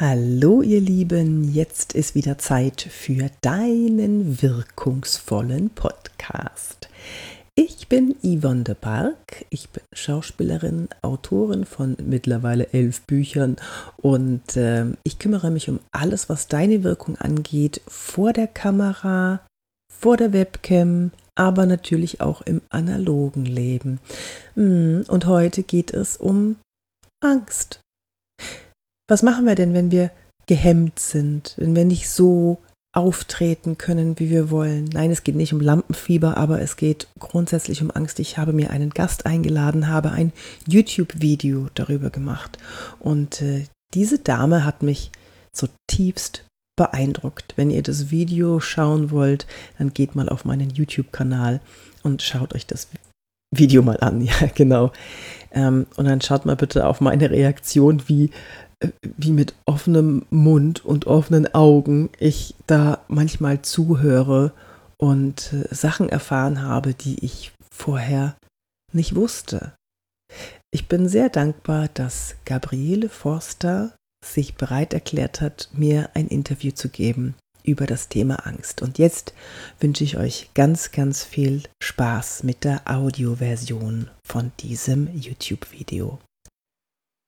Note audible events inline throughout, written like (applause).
Hallo ihr Lieben, jetzt ist wieder Zeit für deinen wirkungsvollen Podcast. Ich bin Yvonne de Barg, ich bin Schauspielerin, Autorin von mittlerweile elf Büchern und äh, ich kümmere mich um alles, was deine Wirkung angeht, vor der Kamera, vor der Webcam, aber natürlich auch im analogen Leben. Hm, und heute geht es um Angst. Was machen wir denn, wenn wir gehemmt sind, wenn wir nicht so auftreten können, wie wir wollen? Nein, es geht nicht um Lampenfieber, aber es geht grundsätzlich um Angst. Ich habe mir einen Gast eingeladen, habe ein YouTube-Video darüber gemacht und äh, diese Dame hat mich zutiefst beeindruckt. Wenn ihr das Video schauen wollt, dann geht mal auf meinen YouTube-Kanal und schaut euch das Video mal an. (laughs) Ja, genau. Ähm, und dann schaut mal bitte auf meine Reaktion, wie wie mit offenem Mund und offenen Augen ich da manchmal zuhöre und äh, Sachen erfahren habe, die ich vorher nicht wusste. Ich bin sehr dankbar, dass Gabriele Forster sich bereit erklärt hat, mir ein Interview zu geben über das Thema Angst. Und jetzt wünsche ich euch ganz, ganz viel Spaß mit der Audioversion von diesem YouTube-Video.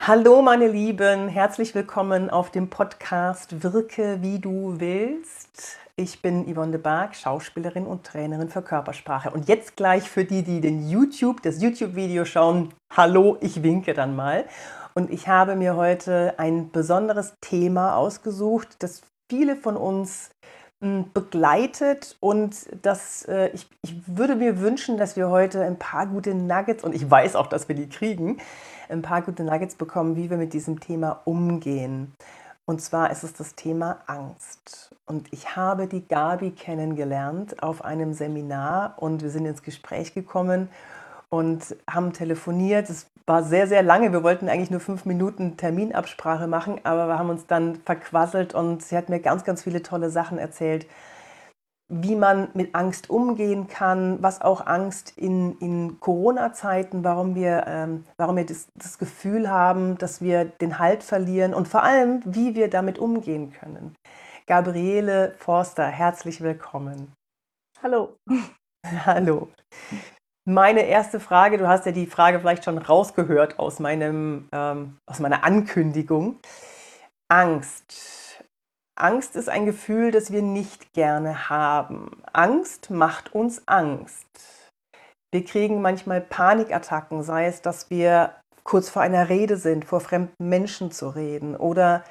Hallo meine Lieben, herzlich willkommen auf dem Podcast Wirke wie du willst. Ich bin Yvonne de Barg, Schauspielerin und Trainerin für Körpersprache. Und jetzt gleich für die, die den YouTube, das YouTube-Video schauen, hallo, ich winke dann mal. Und ich habe mir heute ein besonderes Thema ausgesucht, das viele von uns hm, begleitet und das, äh, ich, ich würde mir wünschen, dass wir heute ein paar gute Nuggets, und ich weiß auch, dass wir die kriegen, ein paar gute Nuggets bekommen, wie wir mit diesem Thema umgehen. Und zwar ist es das Thema Angst. Und ich habe die Gabi kennengelernt auf einem Seminar und wir sind ins Gespräch gekommen und haben telefoniert. Es war sehr, sehr lange. Wir wollten eigentlich nur fünf Minuten Terminabsprache machen, aber wir haben uns dann verquasselt und sie hat mir ganz, ganz viele tolle Sachen erzählt, wie man mit Angst umgehen kann, was auch Angst in, in Corona-Zeiten, warum wir, ähm, warum wir das, das Gefühl haben, dass wir den Halt verlieren und vor allem, wie wir damit umgehen können. Gabriele Forster, herzlich willkommen. Hallo. (laughs) Hallo. Meine erste Frage, du hast ja die Frage vielleicht schon rausgehört aus, meinem, ähm, aus meiner Ankündigung. Angst Angst ist ein Gefühl, das wir nicht gerne haben. Angst macht uns Angst. Wir kriegen manchmal Panikattacken, sei es, dass wir kurz vor einer Rede sind, vor fremden Menschen zu reden oder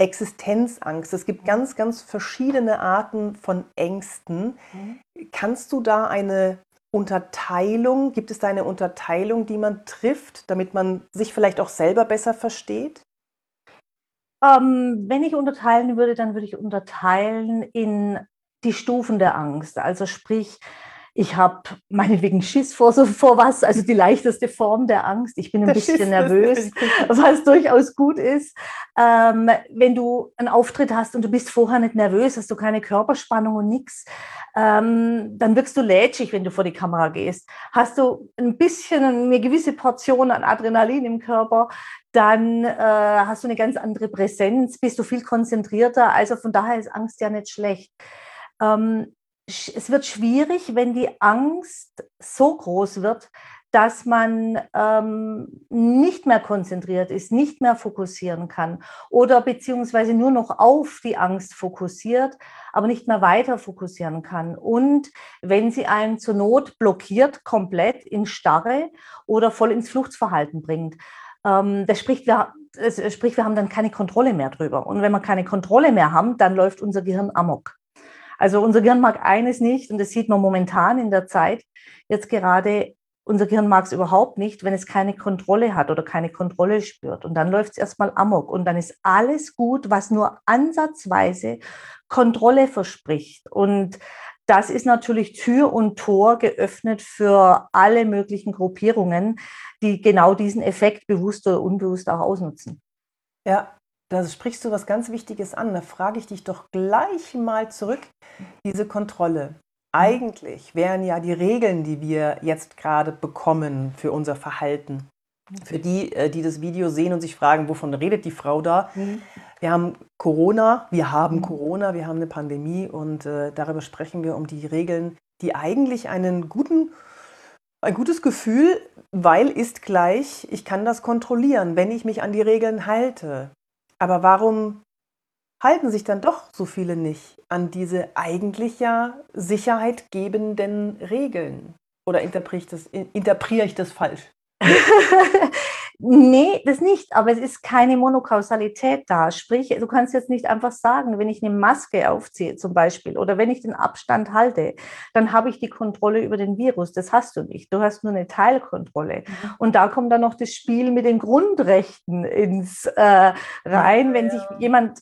Existenzangst. Es gibt ganz, ganz verschiedene Arten von Ängsten. Mhm. Kannst du da eine Unterteilung, gibt es da eine Unterteilung, die man trifft, damit man sich vielleicht auch selber besser versteht? Ähm, wenn ich unterteilen würde, dann würde ich unterteilen in die Stufen der Angst. Also sprich, ich habe meinetwegen Schiss vor, so, vor was, also die leichteste Form der Angst. Ich bin ein der bisschen Schiss nervös, was durchaus gut ist. Ähm, wenn du einen Auftritt hast und du bist vorher nicht nervös, hast du keine Körperspannung und nichts, ähm, dann wirkst du lätschig, wenn du vor die Kamera gehst. Hast du ein bisschen eine gewisse Portion an Adrenalin im Körper, dann äh, hast du eine ganz andere Präsenz, bist du viel konzentrierter. Also von daher ist Angst ja nicht schlecht. Ähm, es wird schwierig, wenn die Angst so groß wird, dass man ähm, nicht mehr konzentriert ist, nicht mehr fokussieren kann oder beziehungsweise nur noch auf die Angst fokussiert, aber nicht mehr weiter fokussieren kann. Und wenn sie einen zur Not blockiert, komplett in Starre oder voll ins Fluchtverhalten bringt. Ähm, das spricht wir, sprich, wir haben dann keine Kontrolle mehr drüber. Und wenn wir keine Kontrolle mehr haben, dann läuft unser Gehirn amok. Also unser Gehirn mag eines nicht und das sieht man momentan in der Zeit jetzt gerade. Unser Gehirn mag es überhaupt nicht, wenn es keine Kontrolle hat oder keine Kontrolle spürt. Und dann läuft es erstmal amok und dann ist alles gut, was nur ansatzweise Kontrolle verspricht. Und das ist natürlich Tür und Tor geöffnet für alle möglichen Gruppierungen, die genau diesen Effekt bewusst oder unbewusst auch ausnutzen. Ja, da sprichst du was ganz Wichtiges an. Da frage ich dich doch gleich mal zurück, diese Kontrolle. Eigentlich wären ja die Regeln, die wir jetzt gerade bekommen für unser Verhalten, für die, äh, die das Video sehen und sich fragen, wovon redet die Frau da, mhm. Wir haben Corona, wir haben. Corona, wir haben eine Pandemie und äh, darüber sprechen wir um die Regeln, die eigentlich einen guten, ein gutes Gefühl, weil ist gleich, ich kann das kontrollieren, wenn ich mich an die Regeln halte. Aber warum halten sich dann doch so viele nicht an diese eigentlich ja Sicherheit gebenden Regeln? Oder interpretiere ich das, interpretiere ich das falsch? (laughs) nee, das nicht, aber es ist keine Monokausalität da. Sprich, du kannst jetzt nicht einfach sagen, wenn ich eine Maske aufziehe zum Beispiel oder wenn ich den Abstand halte, dann habe ich die Kontrolle über den Virus. Das hast du nicht. Du hast nur eine Teilkontrolle. Mhm. Und da kommt dann noch das Spiel mit den Grundrechten ins äh, rein, wenn sich jemand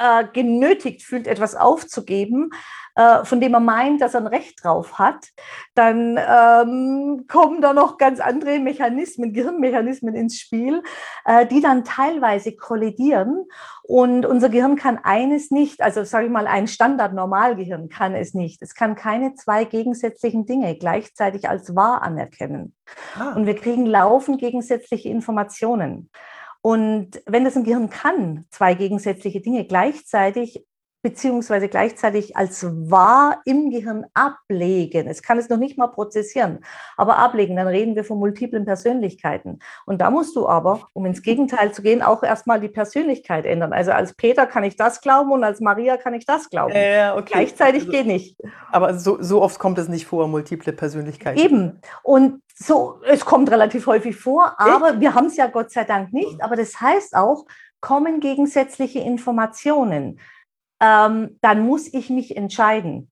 äh, genötigt fühlt, etwas aufzugeben, äh, von dem er meint, dass er ein Recht drauf hat, dann ähm, kommen da noch ganz andere Mechanismen, Gehirnmechanismen ins Spiel, äh, die dann teilweise kollidieren. Und unser Gehirn kann eines nicht, also sage ich mal, ein Standard-Normalgehirn kann es nicht. Es kann keine zwei gegensätzlichen Dinge gleichzeitig als wahr anerkennen. Ah. Und wir kriegen laufend gegensätzliche Informationen. Und wenn das ein Gehirn kann, zwei gegensätzliche Dinge gleichzeitig beziehungsweise gleichzeitig als wahr im Gehirn ablegen. Es kann es noch nicht mal prozessieren, aber ablegen, dann reden wir von multiplen Persönlichkeiten. Und da musst du aber, um ins Gegenteil zu gehen, auch erstmal die Persönlichkeit ändern. Also als Peter kann ich das glauben und als Maria kann ich das glauben. Äh, okay. Gleichzeitig Also- geht nicht. Aber so, so oft kommt es nicht vor, multiple Persönlichkeiten. Eben. Und so, es kommt relativ häufig vor, aber wir haben es ja Gott sei Dank nicht. Aber das heißt auch, kommen gegensätzliche Informationen, ähm, dann muss ich mich entscheiden,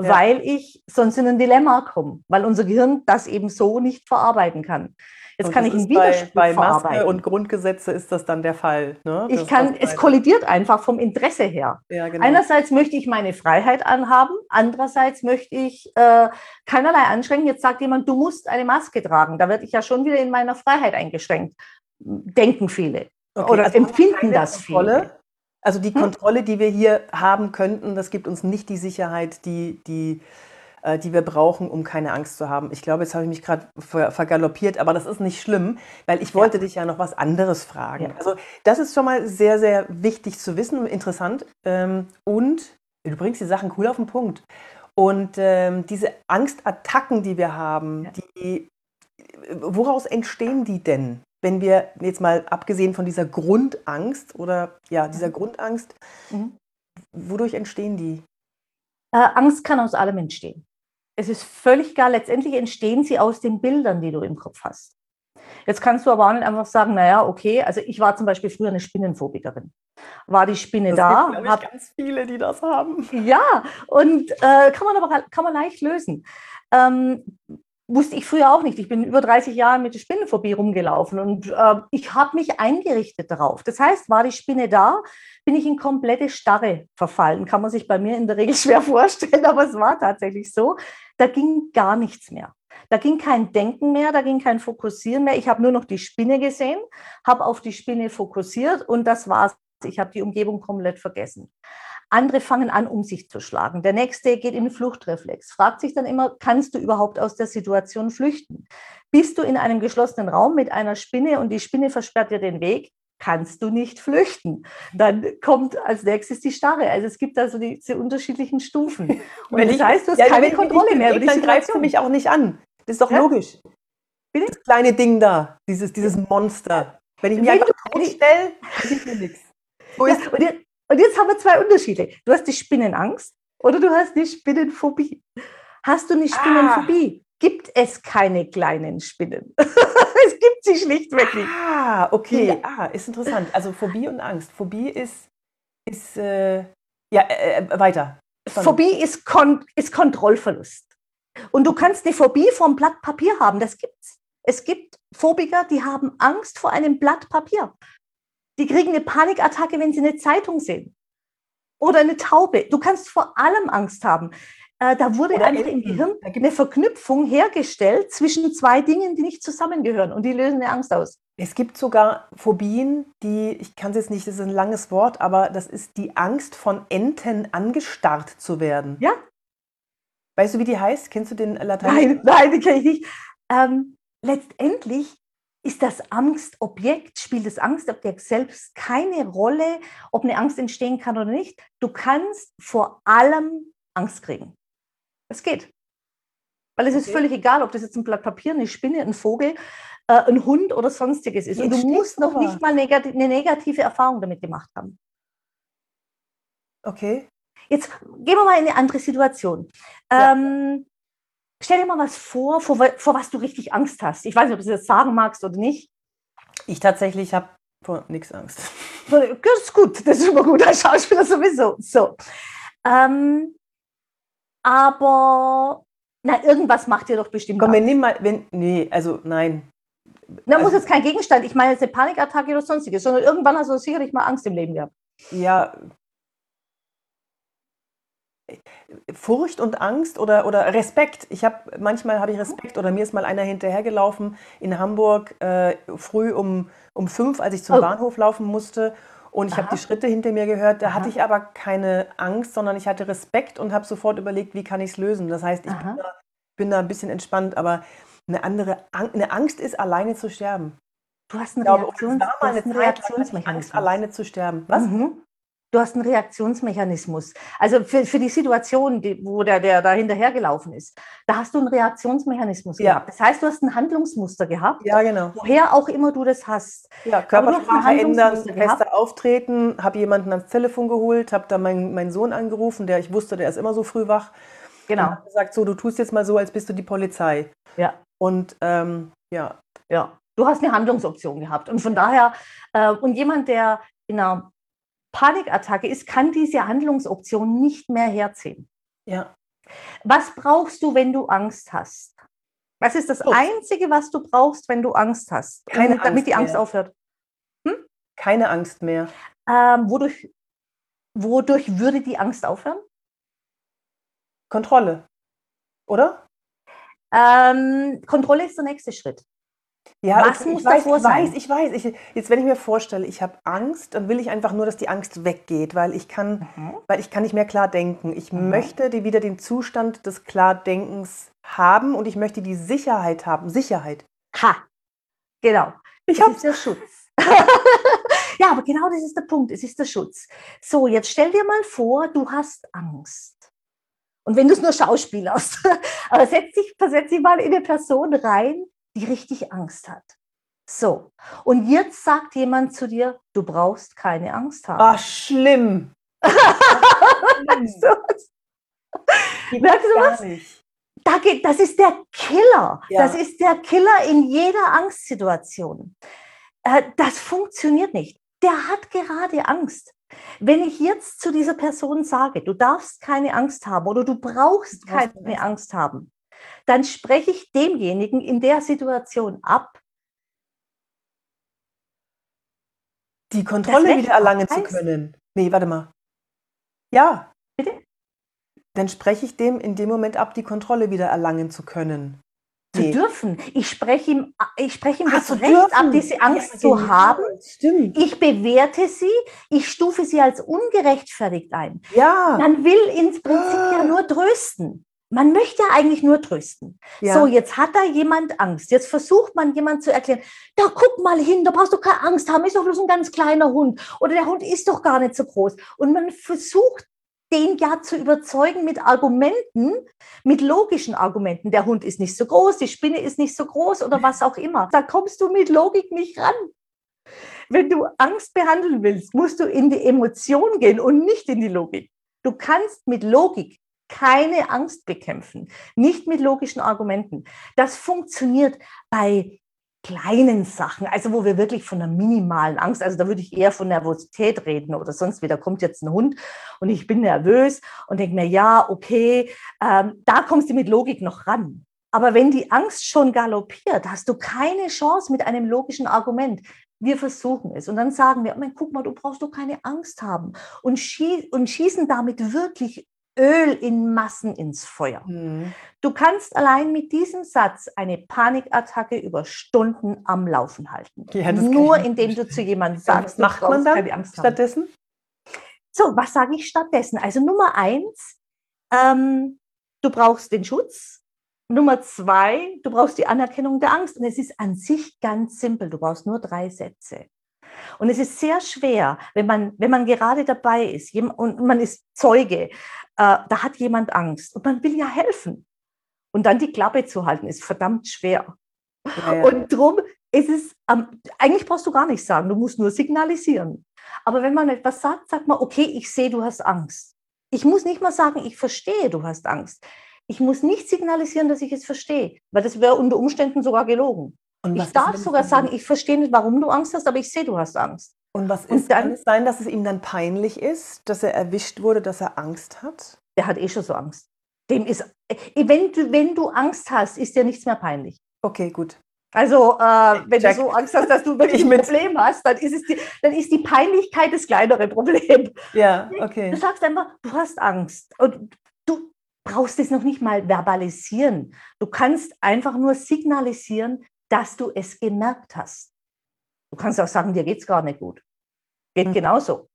Ja. weil ich sonst in ein Dilemma komme, weil unser Gehirn das eben so nicht verarbeiten kann. Jetzt Und kann ich einen ist bei, Widerspruch bei Maske verarbeiten. und Grundgesetze ist das dann der Fall. Ne? ich kann, es kollidiert einfach vom Interesse her. Ja, genau. Einerseits möchte ich meine Freiheit anhaben, andererseits möchte ich äh, keinerlei anschränken. Jetzt sagt jemand, du musst eine Maske tragen. Da werde ich ja schon wieder in meiner Freiheit eingeschränkt. Denken viele. Okay, oder also empfinden das viele. Also die Hm? Kontrolle, die wir hier haben könnten, das gibt uns nicht die Sicherheit, die, die, äh, die wir brauchen, um keine Angst zu haben. Ich glaube, jetzt habe ich mich gerade ver vergaloppiert, aber das ist nicht schlimm, weil ich wollte dich ja noch was anderes fragen. Ja. Also das ist schon mal sehr, sehr wichtig zu wissen und interessant. Ähm, und du bringst die Sachen cool auf den Punkt. Und ähm, diese Angstattacken, die wir haben, Ja. die, woraus entstehen die denn? Wenn wir jetzt mal abgesehen von dieser Grundangst oder ja, dieser Grundangst, Mhm. wodurch entstehen die? Äh, Angst kann aus allem entstehen. Es ist völlig egal. Letztendlich entstehen sie aus den Bildern, die du im Kopf hast. Jetzt kannst du aber auch nicht einfach sagen, naja, okay, also ich war zum Beispiel früher eine Spinnenphobikerin. War die Spinne Das da? gibt, hab- ganz viele, die das haben. Ja, und äh, kann man aber kann man leicht lösen. Ähm, wusste ich früher auch nicht. Ich bin über 30 Jahre mit der Spinnenphobie rumgelaufen und äh, ich habe mich eingerichtet darauf. Das heißt, war die Spinne da, bin ich in komplette Starre verfallen. Kann man sich bei mir in der Regel (laughs) schwer vorstellen, aber es war tatsächlich so. Da ging gar nichts mehr. Da ging kein Denken mehr, da ging kein Fokussieren mehr. Ich habe nur noch die Spinne gesehen, habe auf die Spinne fokussiert und das war's. Ich habe die Umgebung komplett vergessen. Andere fangen an, um sich zu schlagen. Der nächste geht in den Fluchtreflex, fragt sich dann immer, kannst du überhaupt aus der Situation flüchten? Bist du in einem geschlossenen Raum mit einer Spinne und die Spinne versperrt dir den Weg? Kannst du nicht flüchten? Dann kommt als nächstes die Starre. Also es gibt also diese unterschiedlichen Stufen. (laughs) Und Wenn das ich- heißt, du hast Ja, keine wenn Kontrolle mehr über die Dann sie Situation. mich auch nicht an. Das ist doch Ja? logisch. Bitte? Das kleine Ding da, dieses, dieses Monster. Wenn ich mich Wenn einfach totstelle, passiert mir nichts. So Ja, ist und, und jetzt haben wir zwei Unterschiede. Du hast die Spinnenangst oder du hast die Spinnenphobie. Hast du eine Spinnenphobie? Gibt es keine kleinen Spinnen. (laughs) es gibt sie schlichtweg nicht. Ah, okay. Ja. Ah, ist interessant. Also Phobie und Angst. Phobie ist, ist äh, ja, äh, äh, weiter. Phobie ist, Kon ist Kontrollverlust. Und du kannst eine Phobie vor einem Blatt Papier haben. Das gibt's. Es gibt Phobiker, die haben Angst vor einem Blatt Papier. Die kriegen eine Panikattacke, wenn sie eine Zeitung sehen. Oder eine Taube. Du kannst vor allem Angst haben. Äh, da wurde Oder einfach im. Gehirn eine Verknüpfung hergestellt zwischen zwei Dingen, die nicht zusammengehören. Und die lösen eine Angst aus. Es gibt sogar Phobien, die, ich kann es jetzt nicht, das ist ein langes Wort, aber das ist die Angst von Enten angestarrt zu werden. Ja. Weißt du, wie die heißt? Kennst du den lateinischen? Nein, nein, die kenne ich nicht. Ähm, letztendlich ist das Angstobjekt, spielt das Angstobjekt selbst keine Rolle, ob eine Angst entstehen kann oder nicht. Du kannst vor allem Angst kriegen. Es geht. Weil es okay. ist völlig egal, ob das jetzt ein Blatt Papier, eine Spinne, ein Vogel, äh, ein Hund oder sonstiges ist. Und du musst noch nicht mal negativ, eine negative Erfahrung damit gemacht haben. Okay. Jetzt gehen wir mal in eine andere Situation. Ja. Ähm, stell dir mal was vor, vor, vor, was du richtig Angst hast. Ich weiß nicht, ob du das sagen magst oder nicht. Ich tatsächlich habe vor nichts Angst. (laughs) Das ist gut, das ist immer gut als Schauspieler sowieso. So. Ähm, aber na, irgendwas macht ihr doch bestimmt. Komm, wir nehmen mal, wenn, nee, also nein. Na, also, muss jetzt kein Gegenstand, ich meine jetzt eine Panikattacke oder sonstiges, sondern irgendwann hast du sicherlich mal Angst im Leben gehabt. Ja. Furcht und Angst oder, oder Respekt. Ich habe manchmal habe ich Respekt oder mir ist mal einer hinterhergelaufen in Hamburg äh, früh um, um fünf, als ich zum oh. Bahnhof laufen musste und ich habe die Schritte hinter mir gehört. Da Aha. hatte ich aber keine Angst, sondern ich hatte Respekt und habe sofort überlegt, wie kann ich es lösen. Das heißt, ich bin da, bin da, ein bisschen entspannt, aber eine andere eine Angst ist, alleine zu sterben. Du hast einen, Reaktions Reaktionsmechanismus. Angst, alleine zu sterben. Was? Mhm du hast einen Reaktionsmechanismus. Also für, für die Situation, die, wo der, der da hinterhergelaufen ist, da hast du einen Reaktionsmechanismus ja. gehabt. Das heißt, du hast ein Handlungsmuster gehabt. Ja, genau. Woher auch immer du das hast. Ja, Körpersprache ändern, fester auftreten, habe jemanden ans Telefon geholt, habe da meinen, meinen Sohn angerufen, der ich wusste, der ist immer so früh wach. Genau. Und gesagt, so, du tust jetzt mal so, als bist du die Polizei. Ja. Und ähm, ja. Ja, du hast eine Handlungsoption gehabt. Und von daher, äh, und jemand, der in einer Panikattacke ist, kann diese Handlungsoption nicht mehr herziehen. Ja. Was brauchst du, wenn du Angst hast? Was ist das oh. Einzige, was du brauchst, wenn du Angst hast, Keine damit Angst die Angst mehr. aufhört? Hm? Keine Angst mehr. Ähm, wodurch, wodurch würde die Angst aufhören? Kontrolle, oder? Ähm, Kontrolle ist der nächste Schritt. Ja, Was ich, muss ich weiß, davor sein? Weiß, ich weiß, ich, jetzt wenn ich mir vorstelle, ich habe Angst, dann will ich einfach nur, dass die Angst weggeht, weil ich kann, mhm. weil ich kann nicht mehr klar denken. Ich mhm. möchte die, wieder den Zustand des Klardenkens haben und ich möchte die Sicherheit haben. Sicherheit. Ha, genau. Ich habe der Schutz. (laughs) ja, aber genau das ist der Punkt. Es ist der Schutz. So, jetzt stell dir mal vor, du hast Angst. Und wenn du es nur schauspielerst, (laughs) aber setz dich, versetz dich mal in eine Person rein, die richtig Angst hat. So, und jetzt sagt jemand zu dir, du brauchst keine Angst haben. Ach, schlimm. (laughs) Merkst du was? Da geht, das ist der Killer. Ja. Das ist der Killer in jeder Angstsituation. Äh, das funktioniert nicht. Der hat gerade Angst. Wenn ich jetzt zu dieser Person sage, du darfst keine Angst haben oder du brauchst keine Angst haben, dann spreche ich demjenigen in der Situation ab, die Kontrolle wieder erlangen zu können. Nee, warte mal. Ja. Bitte? Dann spreche ich dem in dem Moment ab, die Kontrolle wieder erlangen zu können. Zu nee. dürfen. Ich spreche ihm, ich spreche ihm das Recht dürfen. ab, diese Angst ja, zu genau. haben. Stimmt. Ich bewerte sie, ich stufe sie als ungerechtfertigt ein. Ja. Man will ins Prinzip ja ah. nur trösten. Man möchte ja eigentlich nur trösten. Ja. So, jetzt hat da jemand Angst. Jetzt versucht man jemand zu erklären, da guck mal hin, da brauchst du keine Angst haben, ist doch bloß ein ganz kleiner Hund. Oder der Hund ist doch gar nicht so groß. Und man versucht, den ja zu überzeugen mit Argumenten, mit logischen Argumenten. Der Hund ist nicht so groß, die Spinne ist nicht so groß oder was auch immer. Da kommst du mit Logik nicht ran. Wenn du Angst behandeln willst, musst du in die Emotion gehen und nicht in die Logik. Du kannst mit Logik keine Angst bekämpfen, nicht mit logischen Argumenten. Das funktioniert bei kleinen Sachen, also wo wir wirklich von einer minimalen Angst, also da würde ich eher von Nervosität reden oder sonst wieder kommt jetzt ein Hund und ich bin nervös und denke mir, ja, okay, ähm, da kommst du mit Logik noch ran. Aber wenn die Angst schon galoppiert, hast du keine Chance mit einem logischen Argument. Wir versuchen es und dann sagen wir, guck mal, du brauchst doch keine Angst haben und schießen damit wirklich Öl in Massen ins Feuer. Mhm. Du kannst allein mit diesem Satz eine Panikattacke über Stunden am Laufen halten. Ja, Nur indem du zu jemandem (laughs) sagst, macht man dann stattdessen? So, was sage ich stattdessen? Also Nummer eins, ähm, du brauchst den Schutz. Nummer zwei, du brauchst die Anerkennung der Angst. Und es ist an sich ganz simpel. Du brauchst nur drei Sätze. Und es ist sehr schwer, wenn man, wenn man gerade dabei ist und man ist Zeuge, äh, da hat jemand Angst und man will ja helfen. Und dann die Klappe zu halten, ist verdammt schwer. Ja, ja. Und darum ist es, ähm, eigentlich brauchst du gar nichts sagen, du musst nur signalisieren. Aber wenn man etwas sagt, sagt man, okay, ich sehe, du hast Angst. Ich muss nicht mal sagen, ich verstehe, du hast Angst. Ich muss nicht signalisieren, dass ich es verstehe, weil das wäre unter Umständen sogar gelogen. Ich darf sogar sagen, ich verstehe nicht, warum du Angst hast, aber ich sehe, du hast Angst. Und was ist, Und dann, kann es sein, dass es ihm dann peinlich ist, dass er erwischt wurde, dass er Angst hat? Der hat eh schon so Angst. Dem ist, äh, wenn du, wenn du Angst hast, ist dir nichts mehr peinlich. Okay, gut. Also, äh, wenn Check. du so Angst hast, dass du (laughs) wirklich ein Problem hast, dann ist, es die, dann ist die Peinlichkeit das kleinere Problem. Ja, (laughs) okay. Du sagst einfach, du hast Angst. Und du brauchst es noch nicht mal verbalisieren. Du kannst einfach nur signalisieren, dass du es gemerkt hast. Du kannst auch sagen, dir geht es gar nicht gut. Geht mhm. genauso.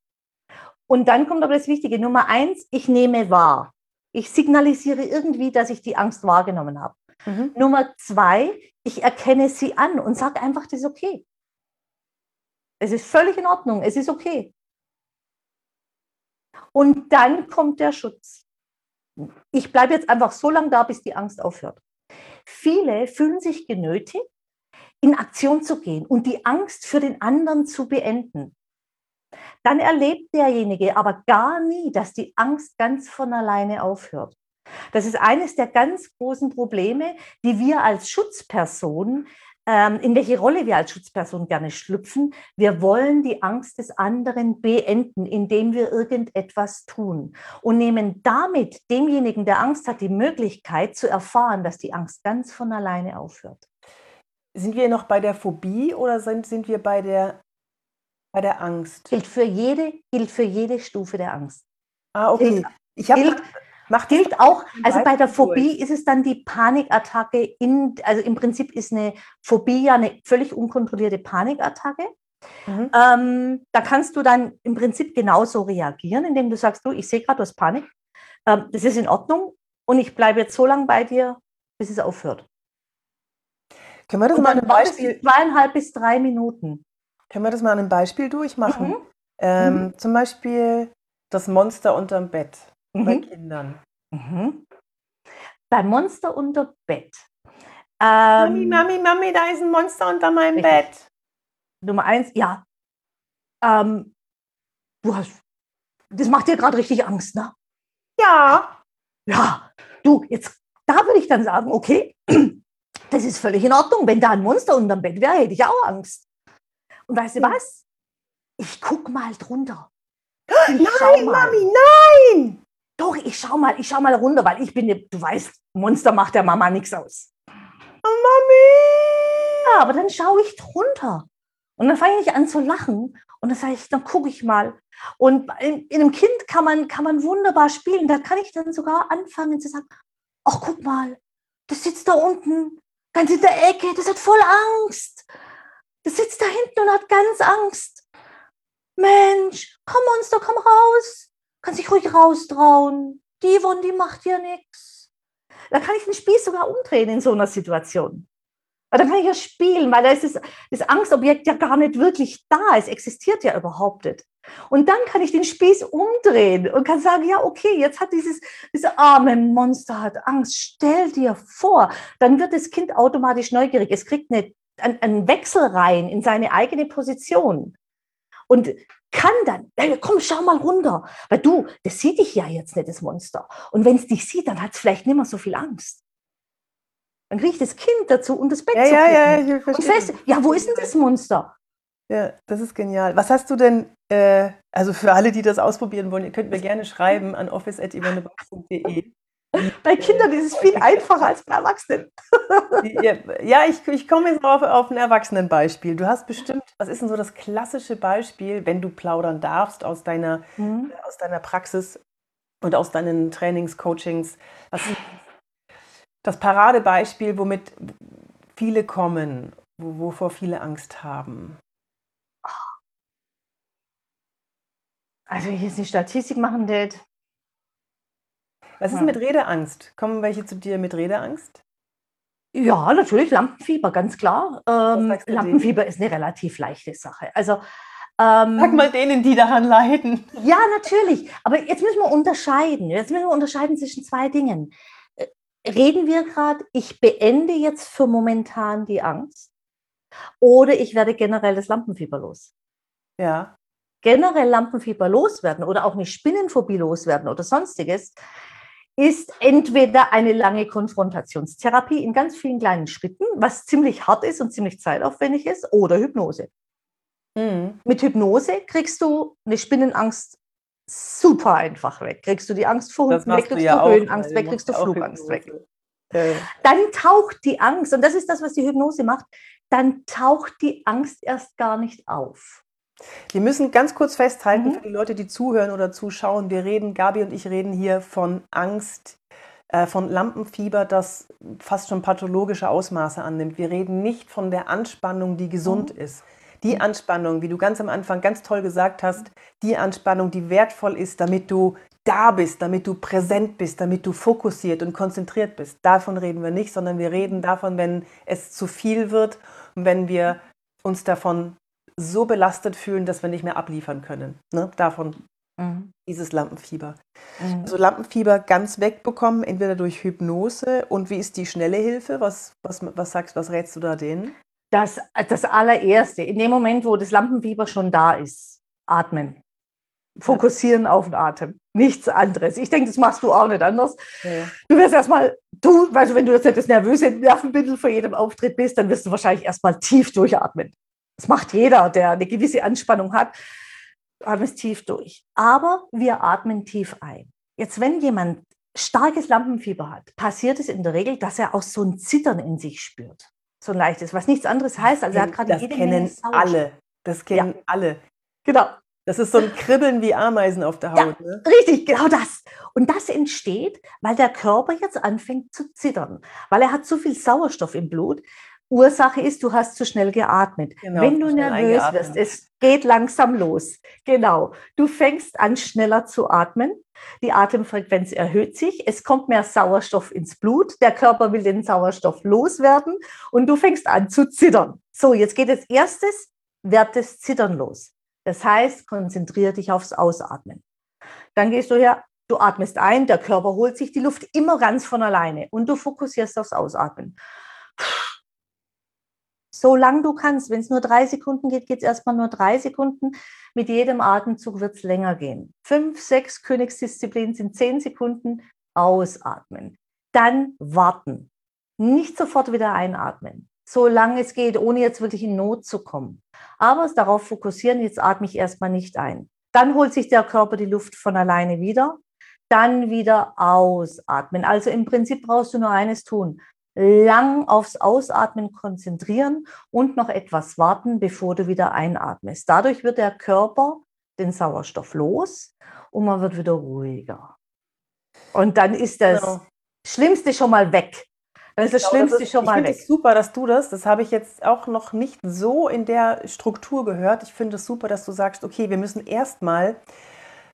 Und dann kommt aber das Wichtige. Nummer eins, ich nehme wahr. Ich signalisiere irgendwie, dass ich die Angst wahrgenommen habe. Mhm. Nummer zwei, ich erkenne sie an und sage einfach, das ist okay. Es ist völlig in Ordnung, es ist okay. Und dann kommt der Schutz. Ich bleibe jetzt einfach so lange da, bis die Angst aufhört. Viele fühlen sich genötigt, in Aktion zu gehen und die Angst für den anderen zu beenden. Dann erlebt derjenige aber gar nie, dass die Angst ganz von alleine aufhört. Das ist eines der ganz großen Probleme, die wir als Schutzperson, ähm, in welche Rolle wir als Schutzperson gerne schlüpfen. Wir wollen die Angst des anderen beenden, indem wir irgendetwas tun und nehmen damit demjenigen, der Angst hat, die Möglichkeit zu erfahren, dass die Angst ganz von alleine aufhört. Sind wir noch bei der Phobie oder sind, sind wir bei der, bei der Angst? Gilt für, jede, gilt für jede Stufe der Angst. Ah, okay. Ich habe Macht gilt auch, also bei der Phobie durch. ist es dann die Panikattacke in, also im Prinzip ist eine Phobie ja eine völlig unkontrollierte Panikattacke. Mhm. Ähm, da kannst du dann im Prinzip genauso reagieren, indem du sagst, du, ich sehe gerade, du hast Panik, ähm, das ist in Ordnung und ich bleibe jetzt so lange bei dir, bis es aufhört. Können wir das und mal an einem Beispiel? Zweieinhalb bis drei Minuten. Können wir das mal an einem Beispiel durchmachen? Mhm. Ähm, mhm. Zum Beispiel das Monster unterm Bett mhm. bei Kindern. Mhm. Bei Monster unter Bett. Ähm, Mami, Mami, Mami, da ist ein Monster unter meinem richtig. Bett. Nummer eins, ja. Ähm, du hast, das macht dir gerade richtig Angst, ne? Ja. Ja, du, jetzt, da würde ich dann sagen, okay, das ist völlig in Ordnung. Wenn da ein Monster unterm Bett wäre, hätte ich auch Angst. Und weißt du was? Ich guck mal drunter. Ich nein, Mami, nein! Doch, ich schau mal, ich schau mal runter, weil ich bin, du weißt, Monster macht der Mama nichts aus. Oh, Mami! Ja, aber dann schaue ich drunter. Und dann fange ich an zu lachen. Und dann sage ich, dann gucke ich mal. Und in, in, einem Kind kann man, kann man wunderbar spielen. Da kann ich dann sogar anfangen zu sagen, ach, guck mal, das sitzt da unten, ganz in der Ecke, das hat voll Angst. Das sitzt da hinten und hat ganz Angst. Mensch, komm Monster, komm raus kann sich ruhig raustrauen. Die Yvonne, die macht ja nichts. Da kann ich den Spieß sogar umdrehen in so einer Situation. Da kann ich ja spielen, weil da ist das, das Angstobjekt ja gar nicht wirklich da. Es existiert ja überhaupt nicht. Und dann kann ich den Spieß umdrehen und kann sagen, ja, okay, jetzt hat dieses, dieses arme Monster hat Angst. Stell dir vor, dann wird das Kind automatisch neugierig. Es kriegt eine, einen Wechsel rein in seine eigene Position. Und kann dann, hey, komm, schau mal runter. Weil du, das sieht dich ja jetzt nicht, das Monster. Und wenn es dich sieht, dann hat es vielleicht nicht mehr so viel Angst. Dann kriege ich das Kind dazu und das Bett ja, zu ja, ja, ich verstehe. Und fest, ja, wo ist denn das Monster? Ja, das ist genial. Was hast du denn, äh, also für alle, die das ausprobieren wollen, ihr könnt mir gerne schreiben an office.ivanebach.de. (laughs) Bei Kindern ist es viel (laughs) einfacher als bei Erwachsenen. ja, ich, ich komme jetzt auf, auf ein Erwachsenenbeispiel. Du hast bestimmt, was ist denn so das klassische Beispiel, wenn du plaudern darfst aus deiner, mhm. aus deiner Praxis und aus deinen Trainings, Coachings? Was ist das Paradebeispiel, womit viele kommen, wovor viele Angst haben? Also, wenn ich jetzt eine Statistik machen würde, was ist mit Redeangst? Kommen welche zu dir mit Redeangst? Ja, natürlich, Lampenfieber, ganz klar. Ähm, Lampenfieber ist eine relativ leichte Sache. Also, ähm, Sag mal denen, die daran leiden. Ja, natürlich. Aber jetzt müssen wir unterscheiden. Jetzt müssen wir unterscheiden zwischen zwei Dingen. Äh, reden wir gerade, ich beende jetzt für momentan die Angst oder ich werde generell das Lampenfieber los. Ja. Generell Lampenfieber loswerden oder auch eine Spinnenphobie loswerden oder sonstiges ist entweder eine lange Konfrontationstherapie in ganz vielen kleinen Schritten, was ziemlich hart ist und ziemlich zeitaufwendig ist, oder Hypnose. Mhm. Mit Hypnose kriegst du eine Spinnenangst super einfach weg. Kriegst du die Angst vor Hunden weg, kriegst du, ja Höhenangst weg, kriegst du Flugangst weg. Dann taucht die Angst, und das ist das, was die Hypnose macht, dann taucht die Angst erst gar nicht auf. Wir müssen ganz kurz festhalten mhm. für die Leute, die zuhören oder zuschauen. Wir reden, Gabi und ich reden hier von Angst, äh, von Lampenfieber, das fast schon pathologische Ausmaße annimmt. Wir reden nicht von der Anspannung, die gesund mhm. ist. Die. Anspannung, wie du ganz am Anfang ganz toll gesagt hast, die Anspannung, die wertvoll ist, damit du da bist, damit du präsent bist, damit du fokussiert und konzentriert bist. Davon reden wir nicht, sondern wir reden davon, wenn es zu viel wird und wenn wir uns davon so belastet fühlen, dass wir nicht mehr abliefern können. Ne? Davon mhm. dieses Lampenfieber. Mhm. Also Lampenfieber ganz wegbekommen, entweder durch Hypnose und wie ist die schnelle Hilfe? Was, was, was sagst was rätst du da denen? Das, das allererste, in dem Moment, wo das Lampenfieber schon da ist, atmen. Fokussieren auf den Atem. Nichts anderes. Ich denke, das machst du auch nicht anders. Ja. Du wirst erstmal, du, also wenn du jetzt nicht das nervöse Nervenbündel vor jedem Auftritt bist, dann wirst du wahrscheinlich erstmal tief durchatmen. Das macht jeder, der eine gewisse Anspannung hat. Atmest tief durch. Aber wir atmen tief ein. Jetzt, wenn jemand starkes Lampenfieber hat, passiert es in der Regel, dass er auch so ein Zittern in sich spürt. So ein leichtes, was nichts anderes heißt. Also er hat gerade das kennen alle. Das kennen ja. alle. Genau. Das ist so ein Kribbeln wie Ameisen auf der Haut. Ja, ne? Richtig, genau das. Und das entsteht, weil der Körper jetzt anfängt zu zittern, weil er hat zu viel Sauerstoff im Blut. Ursache ist, du hast zu schnell geatmet. Genau, Wenn du nervös wirst, es geht langsam los. Genau. Du fängst an, schneller zu atmen. Die Atemfrequenz erhöht sich. Es kommt mehr Sauerstoff ins Blut. Der Körper will den Sauerstoff loswerden und du fängst an zu zittern. So, jetzt geht als erstes, wird das Zittern los. Das heißt, konzentriere dich aufs Ausatmen. Dann gehst du her, du atmest ein, der Körper holt sich die Luft immer ganz von alleine und du fokussierst aufs Ausatmen solange du kannst. Wenn es nur drei Sekunden geht, geht es erstmal nur drei Sekunden. Mit jedem Atemzug wird es länger gehen. Fünf, sechs Königsdisziplinen sind zehn Sekunden. Ausatmen. Dann warten. Nicht sofort wieder einatmen. Solange es geht, ohne jetzt wirklich in Not zu kommen. Aber darauf fokussieren, jetzt atme ich erstmal nicht ein. Dann holt sich der Körper die Luft von alleine wieder. Dann wieder ausatmen. Also im Prinzip brauchst du nur eines tun lang aufs Ausatmen konzentrieren und noch etwas warten, bevor du wieder einatmest. Dadurch wird der Körper den Sauerstoff los und man wird wieder ruhiger. Und dann ist das genau. Schlimmste schon mal weg. Dann ist das genau, Schlimmste das ist, schon mal weg. Ich finde es super, dass du das, das habe ich jetzt auch noch nicht so in der Struktur gehört. Ich finde es super, dass du sagst, okay, wir müssen erstmal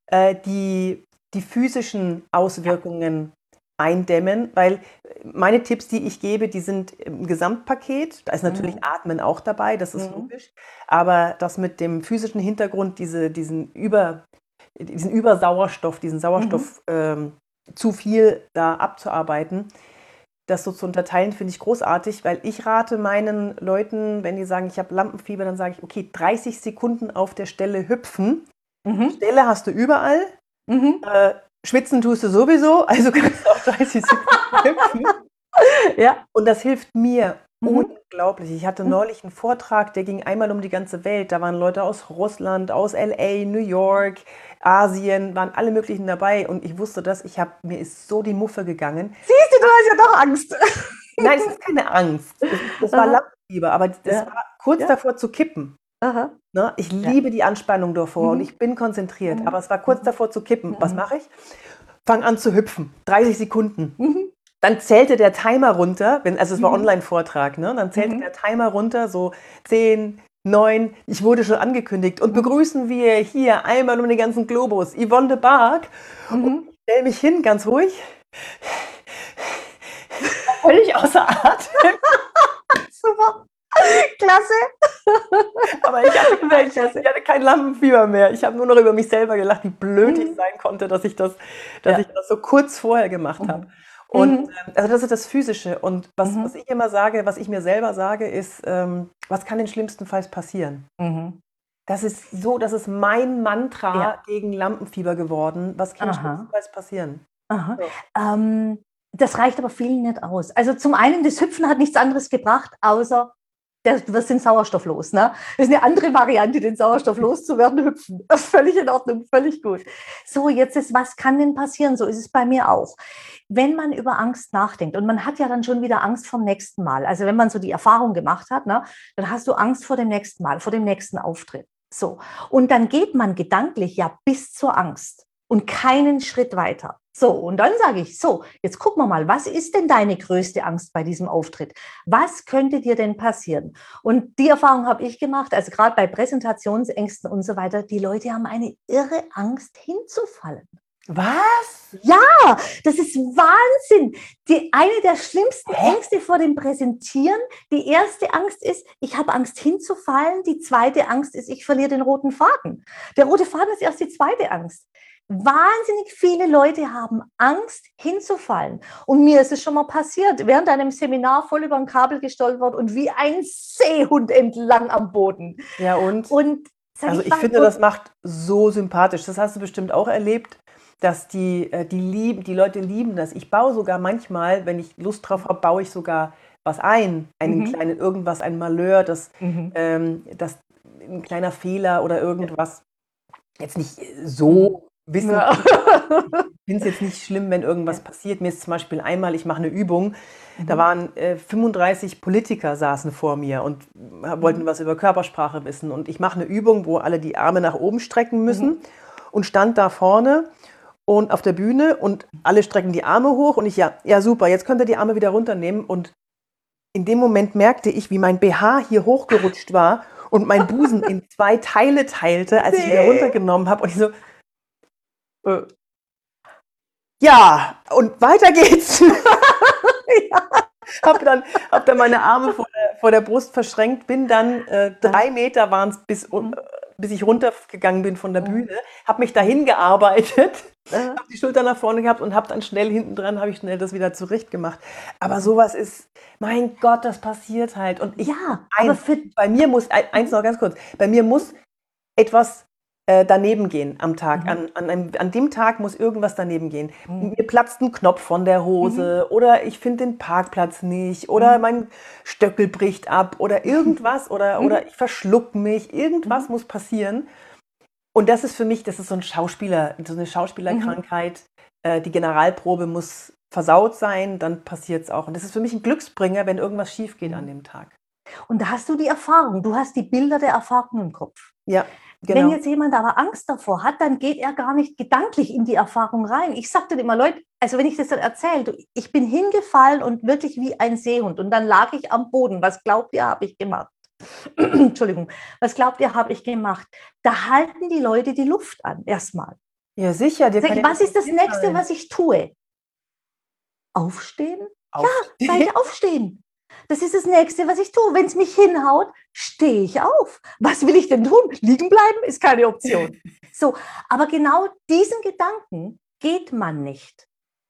äh, die, die physischen Auswirkungen eindämmen, weil meine Tipps, die ich gebe, die sind im Gesamtpaket. Da ist natürlich mhm. Atmen auch dabei, das ist mhm. logisch. Aber das mit dem physischen Hintergrund, diese, diesen, Über, diesen Übersauerstoff, diesen Sauerstoff mhm. ähm, zu viel da abzuarbeiten, das so zu unterteilen, finde ich großartig, weil ich rate meinen Leuten, wenn die sagen, ich habe Lampenfieber, dann sage ich, okay, 30 Sekunden auf der Stelle hüpfen. Mhm. Stelle hast du überall. Mhm. Äh, Schwitzen tust du sowieso, also kannst du auch 30 Sekunden (laughs) hüpfen. Ja. Und das hilft mir mhm. unglaublich. Ich hatte mhm. neulich einen Vortrag, der ging einmal um die ganze Welt. Da waren Leute aus Russland, aus LA, New York, Asien, waren alle möglichen dabei. Und ich wusste das, ich habe, mir ist so die Muffe gegangen. Siehst du, du hast ja doch Angst. Nein, es ist keine Angst. Das, das war Lampenfieber, aber das ja. war kurz ja. davor zu kippen. Ne? Ich liebe ja. die Anspannung davor mhm. und ich bin konzentriert, mhm. aber es war kurz mhm. davor zu kippen. Was mhm. mache ich? Fang an zu hüpfen. 30 Sekunden. Mhm. Dann zählte der Timer runter, wenn, also es war Online-Vortrag, ne? dann zählte der Timer runter, so 10, 9, ich wurde schon angekündigt. Und begrüßen wir hier einmal um den ganzen Globus Yvonne de Barg. Und ich stelle mich hin, ganz ruhig völlig außer Atem. (laughs) (laughs) Super. (laughs) Klasse. Aber ich hatte, kein, ich hatte kein Lampenfieber mehr. Ich habe nur noch über mich selber gelacht, wie blöd ich mhm. sein konnte, dass ich das, dass ja. ich das so kurz vorher gemacht mhm. habe. Und mhm. Ähm, also das ist das Physische. Und was, mhm. was ich immer sage, was ich mir selber sage, ist, ähm, was kann denn schlimmstenfalls passieren? Mhm. Das ist so, das ist mein Mantra ja. gegen Lampenfieber geworden. Was kann Aha. schlimmstenfalls passieren? Aha. So. Ähm, das reicht aber vielen nicht aus. Also zum einen, das Hüpfen hat nichts anderes gebracht, außer der, du wirst den Sauerstoff los. Ne? Das ist eine andere Variante, den Sauerstoff loszuwerden, hüpfen. (laughs) Völlig in Ordnung, völlig gut. So, jetzt ist, was kann denn passieren? So ist es bei mir auch. Wenn man über Angst nachdenkt und man hat ja dann schon wieder Angst vom nächsten Mal. Also wenn man so die Erfahrung gemacht hat, ne, dann hast du Angst vor dem nächsten Mal, vor dem nächsten Auftritt. So. Und dann geht man gedanklich ja bis zur Angst und keinen Schritt weiter. So, und dann sage ich, so, jetzt gucken wir mal, was ist denn deine größte Angst bei diesem Auftritt? Was könnte dir denn passieren? Und die Erfahrung habe ich gemacht, also gerade bei Präsentationsängsten und so weiter, die Leute haben eine irre Angst hinzufallen. Was? Ja, das ist Wahnsinn. Die eine der schlimmsten Ängste vor dem Präsentieren. Die erste Angst ist, ich habe Angst hinzufallen. Die zweite Angst ist, ich verliere den roten Faden. Der rote Faden ist erst die zweite Angst wahnsinnig viele Leute haben Angst hinzufallen. Und mir ist es schon mal passiert, während einem Seminar voll über ein Kabel gestolpert und wie ein Seehund entlang am Boden. Ja, und? und also ich, ich finde, das macht so sympathisch. Das hast du bestimmt auch erlebt, dass die, äh, die, lieben, die Leute lieben das. Ich baue sogar manchmal, wenn ich Lust drauf habe, baue ich sogar was ein. Einen mhm. kleinen irgendwas, ein Malheur, das, mhm. ähm, das ein kleiner Fehler oder irgendwas. Jetzt nicht so wissen, ja. ich (laughs) finde es jetzt nicht schlimm, wenn irgendwas passiert. Mir ist zum Beispiel einmal, ich mache eine Übung, mhm. da waren äh, 35 Politiker saßen vor mir und wollten mhm. was über Körpersprache wissen. Und ich mache eine Übung, wo alle die Arme nach oben strecken müssen mhm. und stand da vorne und auf der Bühne und alle strecken die Arme hoch und ich, ja, ja super, jetzt könnt ihr die Arme wieder runternehmen. Und in dem Moment merkte ich, wie mein BH hier hochgerutscht war und mein Busen in (laughs) zwei Teile teilte, als nee. ich wieder runtergenommen habe. Und ich so, äh, ja, und weiter geht's. (laughs) ja. Hab dann, hab dann meine Arme vor der, vor der Brust verschränkt, bin dann äh, drei Meter waren es bis, uh, bis ich runtergegangen bin von der Bühne, habe mich dahin gearbeitet, (laughs) habe die Schulter nach vorne gehabt und habe dann schnell hinten dran, habe ich schnell das wieder zurecht gemacht. Aber sowas ist, mein Gott, das passiert halt. Und ich, ja, aber für, bei mir muss, eins noch ganz kurz, bei mir muss etwas äh, daneben gehen am Tag. Mhm. An, an, einem, an dem Tag muss irgendwas daneben gehen. Mhm. Mir platzt ein Knopf von der Hose mhm. oder ich finde den Parkplatz nicht oder mhm. mein Stöckel bricht ab oder irgendwas (laughs) oder, mhm. oder ich verschluck mich. Irgendwas mhm. muss passieren. Und das ist für mich, das ist so ein Schauspieler, so eine Schauspielerkrankheit. Äh, die Generalprobe muss versaut sein, dann passiert es auch. Und das ist für mich ein Glücksbringer, wenn irgendwas schief geht an dem Tag. Und da hast du die Erfahrung, du hast die Bilder der Erfahrung im Kopf. Ja. Genau. Wenn jetzt jemand aber Angst davor hat, dann geht er gar nicht gedanklich in die Erfahrung rein. Ich sage dann immer, Leute, also wenn ich das dann erzähle, ich bin hingefallen und wirklich wie ein Seehund und dann lag ich am Boden. Was glaubt ihr, habe ich gemacht? (clears throat) Entschuldigung, was glaubt ihr, habe ich gemacht? Da halten die Leute die Luft an, erstmal. Ja, sicher. Sag, was ist das Nächste, was ich tue? Aufstehen? (laughs) aufstehen? Ja, beide aufstehen. Das ist das Nächste, was ich tue. Wenn es mich hinhaut, stehe ich auf. Was will ich denn tun? Liegen bleiben ist keine Option. (laughs) So, aber genau diesen Gedanken geht man nicht.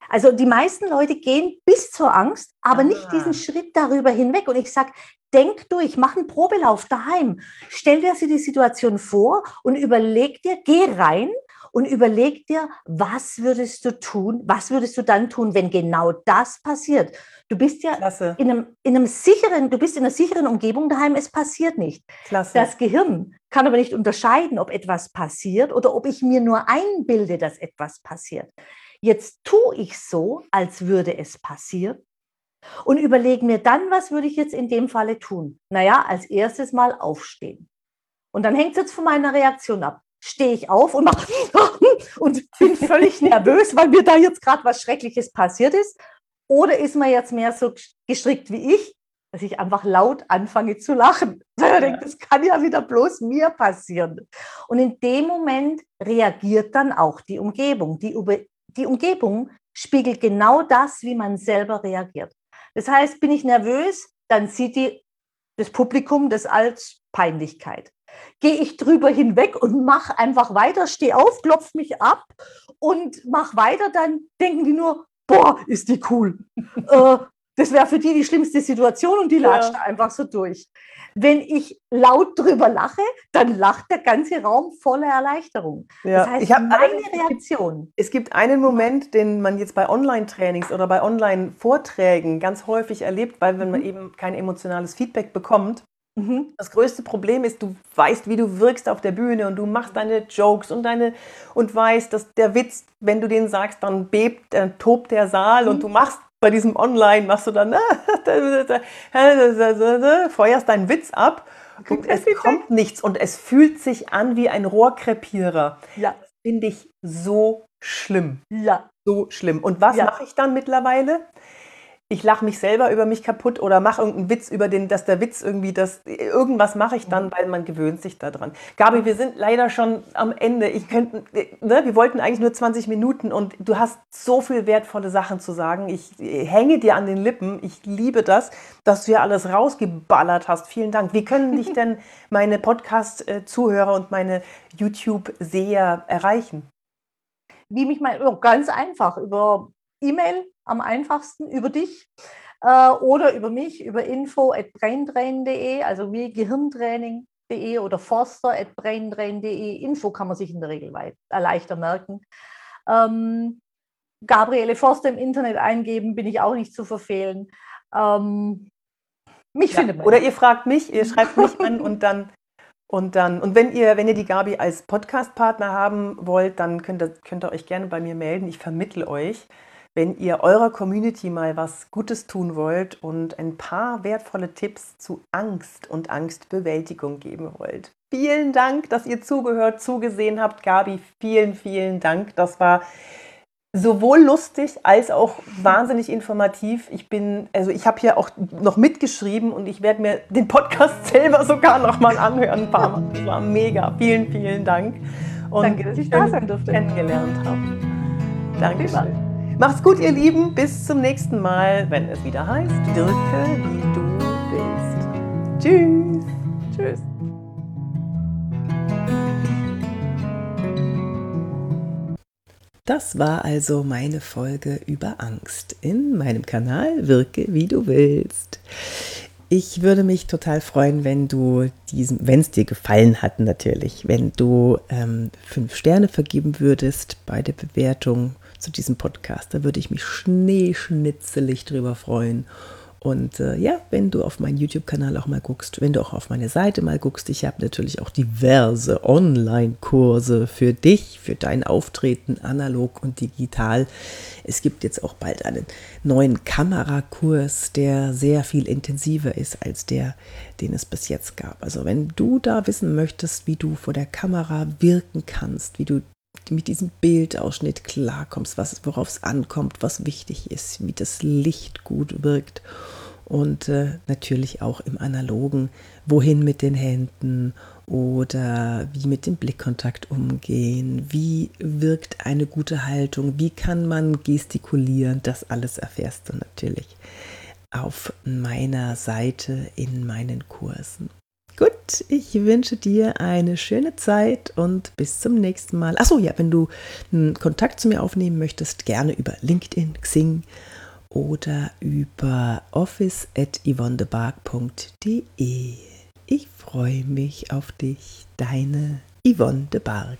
Also die meisten Leute gehen bis zur Angst, aber ah. nicht diesen Schritt darüber hinweg. Und ich sage, denk durch, mach einen Probelauf daheim. Stell dir die Situation vor und überleg dir, geh rein und überleg dir, was würdest du tun, was würdest du dann tun, wenn genau das passiert. Du bist ja in einem, in einem sicheren, du bist in einer sicheren Umgebung daheim, es passiert nicht. Klasse. Das Gehirn kann aber nicht unterscheiden, ob etwas passiert oder ob ich mir nur einbilde, dass etwas passiert. Jetzt tue ich so, als würde es passieren und überlege mir dann, was würde ich jetzt in dem Falle tun? Naja, als erstes mal aufstehen. Und dann hängt es jetzt von meiner Reaktion ab. Stehe ich auf und mache (laughs) und bin völlig (laughs) nervös, weil mir da jetzt gerade was Schreckliches passiert ist. Oder ist man jetzt mehr so gestrickt wie ich, dass ich einfach laut anfange zu lachen? (laughs) Weil ich denke, das kann ja wieder bloß mir passieren. Und in dem Moment reagiert dann auch die Umgebung. Die, die Umgebung spiegelt genau das, wie man selber reagiert. Das heißt, bin ich nervös, dann sieht die, das Publikum das als Peinlichkeit. Gehe ich drüber hinweg und mache einfach weiter, stehe auf, klopfe mich ab und mache weiter, dann denken die nur, boah, ist die cool. (laughs) äh, das wäre für die die schlimmste Situation und die latscht ja. einfach so durch. Wenn ich laut drüber lache, dann lacht der ganze Raum voller Erleichterung. Ja. Das heißt, ich meine Reaktion. Es gibt einen Moment, den man jetzt bei Online-Trainings oder bei Online-Vorträgen ganz häufig erlebt, weil wenn man mhm. eben kein emotionales Feedback bekommt, mhm. das größte Problem ist, du weißt, wie du wirkst auf der Bühne und du machst deine Jokes und deine und weißt, dass der Witz, wenn du den sagst, dann bebt, dann tobt der Saal mhm. und du machst bei diesem Online machst du dann, (laughs) feuerst deinen Witz ab und es kommt nichts und es fühlt sich an wie ein Rohrkrepierer. Ja. Finde ich so schlimm. Ja. So schlimm. Und was ja. mache ich dann mittlerweile? Ich lache mich selber über mich kaputt oder mache irgendeinen Witz über den, dass der Witz irgendwie das, irgendwas mache ich dann, weil man gewöhnt sich daran. Gabi, wir sind leider schon am Ende. Ich könnte, ne, wir wollten eigentlich nur 20 Minuten und du hast so viel wertvolle Sachen zu sagen. Ich hänge dir an den Lippen. Ich liebe das, dass du ja alles rausgeballert hast. Vielen Dank. Wie können dich (laughs) denn meine Podcast-Zuhörer und meine YouTube-Seher erreichen? Wie mich mal, oh, ganz einfach über E-Mail am einfachsten über dich äh, oder über mich, über info at braintrain.de, also wie Gehirntraining.de oder forster at braintrain.de. Info kann man sich in der Regel weit, äh, leichter merken. Ähm, Gabriele Forster im Internet eingeben, bin ich auch nicht zu verfehlen. Ähm, mich ja, findet man. Oder ihr fragt mich, ihr (laughs) schreibt mich an und dann und dann, und wenn ihr, wenn ihr die Gabi als Podcast-Partner haben wollt, dann könnt ihr, könnt ihr euch gerne bei mir melden. Ich vermittle euch wenn ihr eurer Community mal was Gutes tun wollt und ein paar wertvolle Tipps zu Angst und Angstbewältigung geben wollt. Vielen Dank, dass ihr zugehört, zugesehen habt. Gabi, vielen, vielen Dank. Das war sowohl lustig als auch wahnsinnig informativ. Ich bin, also ich habe hier auch noch mitgeschrieben und ich werde mir den Podcast (laughs) selber sogar noch mal anhören ein paar Mal. Das war mega. Vielen, vielen Dank. Und Danke, dass ich da sein durfte. Kennengelernt habe. Dankeschön. Macht's gut, ihr Lieben. Bis zum nächsten Mal, wenn es wieder heißt, wirke wie du willst. Tschüss. Tschüss. Das war also meine Folge über Angst in meinem Kanal Wirke wie du willst. Ich würde mich total freuen, wenn du diesen, wenn es dir gefallen hat natürlich, wenn du ähm, fünf Sterne vergeben würdest bei der Bewertung zu diesem Podcast. Da würde ich mich schneeschnitzelig drüber freuen. Und äh, ja, wenn du auf meinen YouTube-Kanal auch mal guckst, wenn du auch auf meine Seite mal guckst, ich habe natürlich auch diverse Online-Kurse für dich, für dein Auftreten, analog und digital. Es gibt jetzt auch bald einen neuen Kamerakurs, der sehr viel intensiver ist als der, den es bis jetzt gab. Also wenn du da wissen möchtest, wie du vor der Kamera wirken kannst, wie du mit diesem Bildausschnitt klarkommst, was, worauf es ankommt, was wichtig ist, wie das Licht gut wirkt und äh, natürlich auch im analogen, wohin mit den Händen oder wie mit dem Blickkontakt umgehen, wie wirkt eine gute Haltung, wie kann man gestikulieren, das alles erfährst du natürlich auf meiner Seite in meinen Kursen. Gut, ich wünsche dir eine schöne Zeit und bis zum nächsten Mal. Achso, ja, wenn du einen Kontakt zu mir aufnehmen möchtest, gerne über LinkedIn, Xing oder über office.yvonnebark.de. Ich freue mich auf dich, deine Yvonne de Barg.